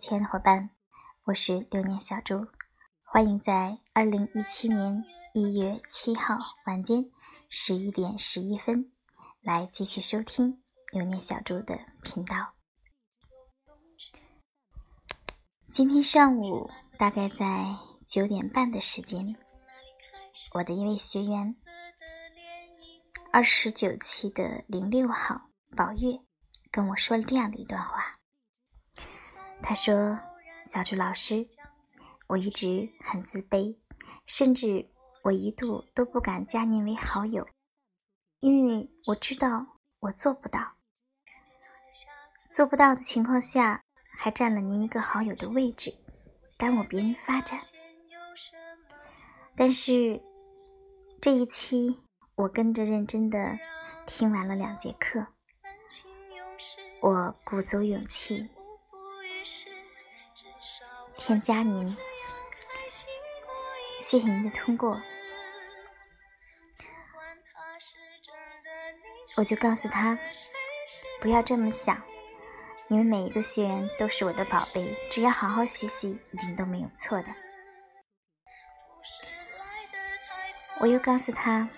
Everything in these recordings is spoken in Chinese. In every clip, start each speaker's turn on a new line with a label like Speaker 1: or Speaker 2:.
Speaker 1: 亲爱的伙伴，我是流年小猪，欢迎在二零一七年一月七号晚间十一点十一分来继续收听流年小猪的频道。今天上午大概在九点半的时间，我的一位学员，二十九期的零六号宝月。跟我说了这样的一段话，他说：“小朱老师，我一直很自卑，甚至我一度都不敢加您为好友，因为我知道我做不到。做不到的情况下，还占了您一个好友的位置，耽误别人发展。但是这一期，我跟着认真的听完了两节课。”我鼓足勇气添加您，谢谢您的通过。我就告诉他，不要这么想，你们每一个学员都是我的宝贝，只要好好学习，一定都没有错的。我又告诉他，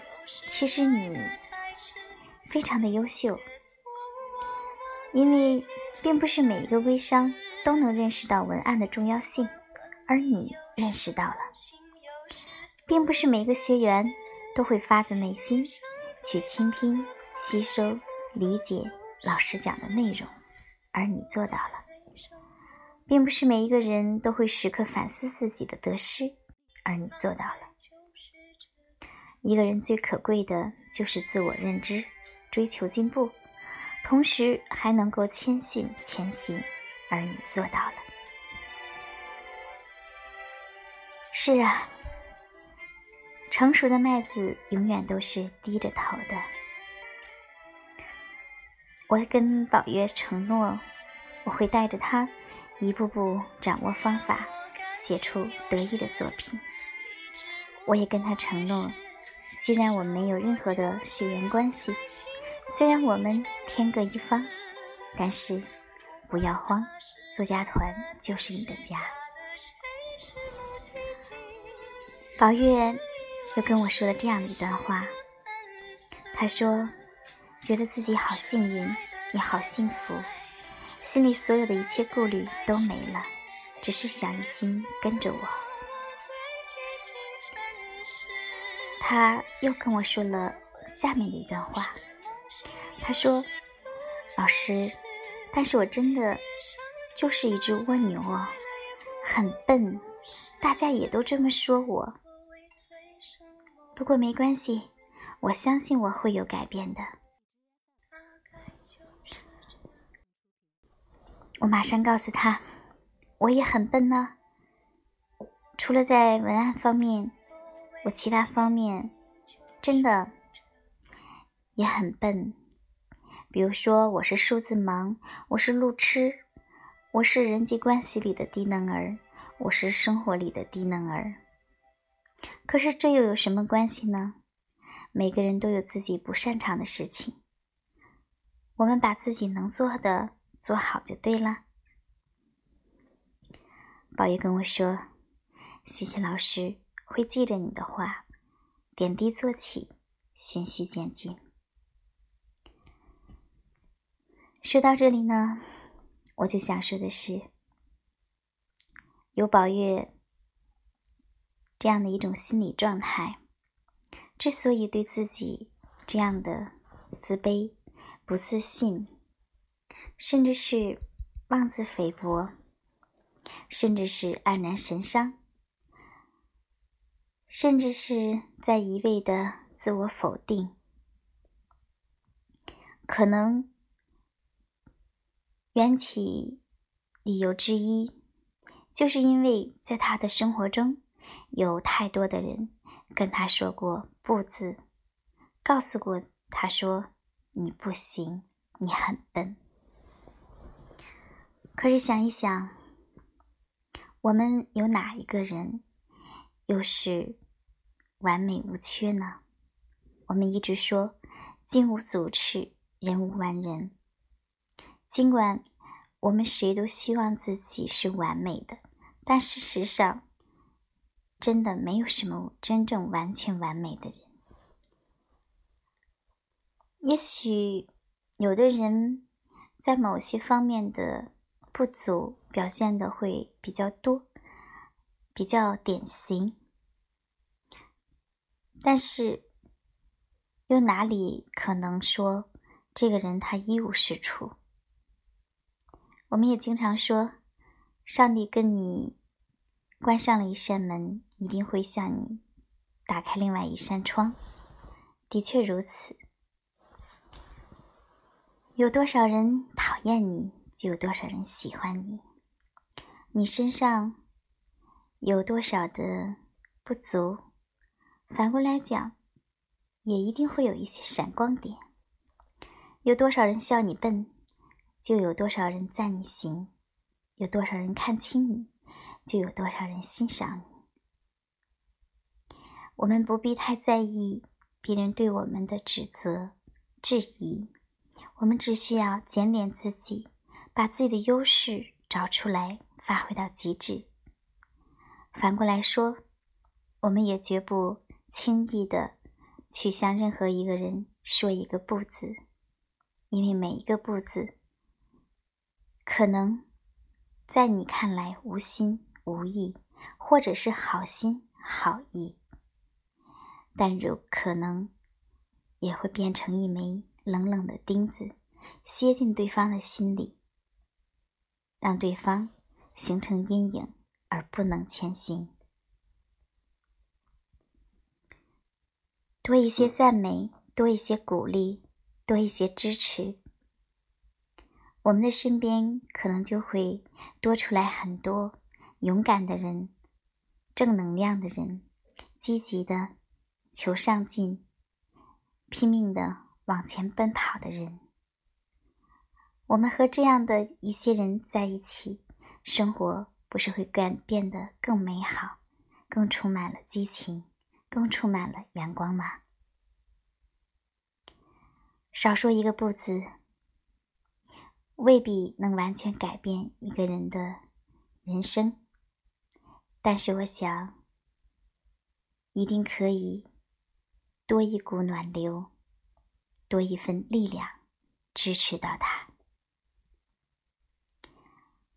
Speaker 1: 其实你非常的优秀。因为并不是每一个微商都能认识到文案的重要性，而你认识到了；并不是每个学员都会发自内心去倾听、吸收、理解老师讲的内容，而你做到了；并不是每一个人都会时刻反思自己的得失，而你做到了。一个人最可贵的就是自我认知，追求进步。同时还能够谦逊前行，而你做到了。是啊，成熟的麦子永远都是低着头的。我跟宝月承诺，我会带着他一步步掌握方法，写出得意的作品。我也跟他承诺，虽然我没有任何的血缘关系。虽然我们天各一方，但是不要慌，作家团就是你的家。宝月又跟我说了这样的一段话，他说：“觉得自己好幸运，也好幸福，心里所有的一切顾虑都没了，只是想一心跟着我。”他又跟我说了下面的一段话。他说：“老师，但是我真的就是一只蜗牛哦，很笨，大家也都这么说我。不过没关系，我相信我会有改变的。”我马上告诉他：“我也很笨呢，除了在文案方面，我其他方面真的也很笨。”比如说，我是数字盲，我是路痴，我是人际关系里的低能儿，我是生活里的低能儿。可是这又有什么关系呢？每个人都有自己不擅长的事情，我们把自己能做的做好就对了。宝玉跟我说：“谢谢老师，会记着你的话，点滴做起，循序渐进。”说到这里呢，我就想说的是，有宝月这样的一种心理状态，之所以对自己这样的自卑、不自信，甚至是妄自菲薄，甚至是黯然神伤，甚至是在一味的自我否定，可能。缘起理由之一，就是因为在他的生活中，有太多的人跟他说过“不”字，告诉过他说“你不行，你很笨”。可是想一想，我们有哪一个人又是完美无缺呢？我们一直说“金无足赤，人无完人”。尽管我们谁都希望自己是完美的，但事实上，真的没有什么真正完全完美的人。也许有的人在某些方面的不足表现的会比较多，比较典型，但是又哪里可能说这个人他一无是处？我们也经常说，上帝跟你关上了一扇门，一定会向你打开另外一扇窗。的确如此。有多少人讨厌你，就有多少人喜欢你。你身上有多少的不足，反过来讲，也一定会有一些闪光点。有多少人笑你笨？就有多少人赞你行，有多少人看轻你，就有多少人欣赏你。我们不必太在意别人对我们的指责、质疑，我们只需要检点自己，把自己的优势找出来，发挥到极致。反过来说，我们也绝不轻易的去向任何一个人说一个不字，因为每一个不字。可能在你看来无心无意，或者是好心好意，但有可能也会变成一枚冷冷的钉子，楔进对方的心里，让对方形成阴影而不能前行。多一些赞美，多一些鼓励，多一些支持。我们的身边可能就会多出来很多勇敢的人、正能量的人、积极的求上进、拼命的往前奔跑的人。我们和这样的一些人在一起，生活不是会变变得更美好、更充满了激情、更充满了阳光吗？少说一个不字。未必能完全改变一个人的人生，但是我想，一定可以多一股暖流，多一份力量支持到他。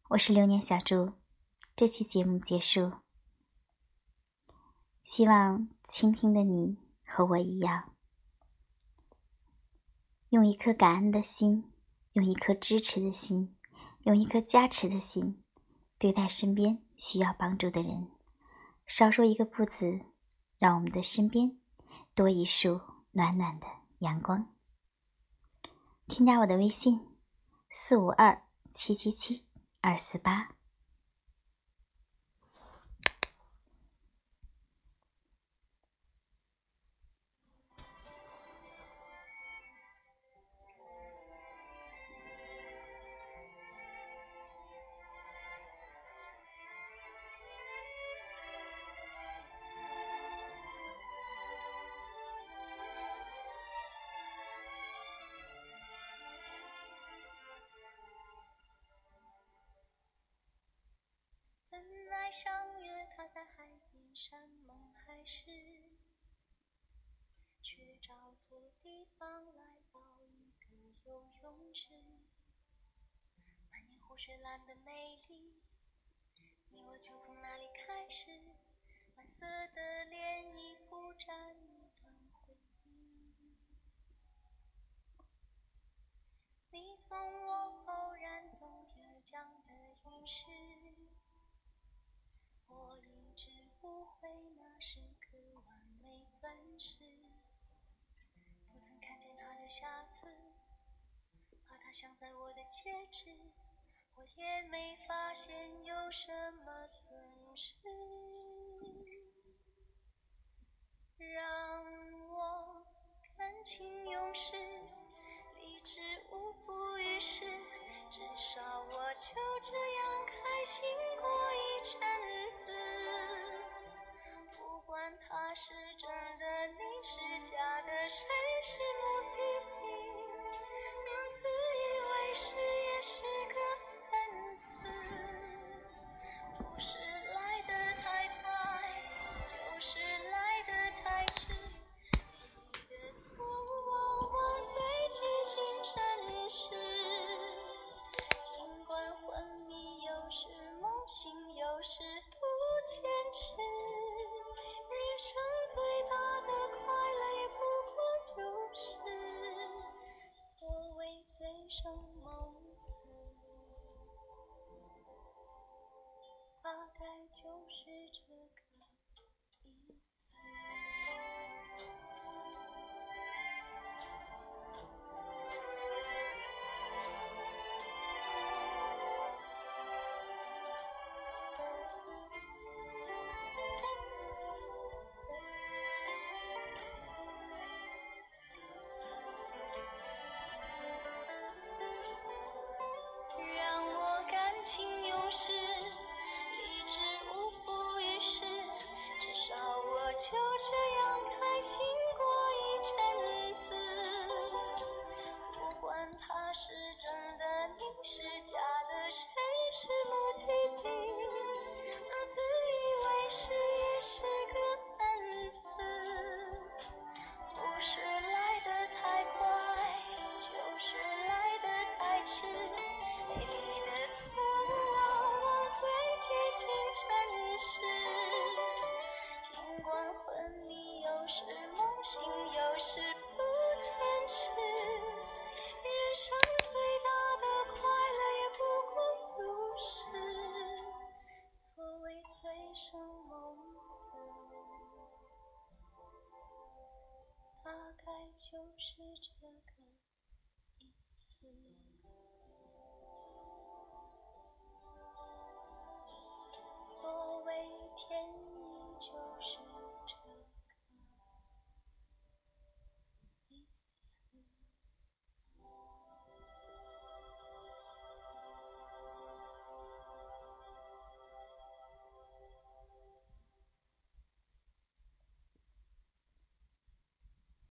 Speaker 1: 我是流年小猪，这期节目结束，希望倾听的你和我一样，用一颗感恩的心。用一颗支持的心，用一颗加持的心，对待身边需要帮助的人。少说一个不字，让我们的身边多一束暖暖的阳光。添加我的微信：四五二七七七二四八。
Speaker 2: 的地方来到一个游泳池。满眼湖水蓝的美丽，你我就从那里开始，蓝色的涟漪铺展一段回忆。你送我镶在我的戒指，我也没发现有什么损失。生梦死，大概就是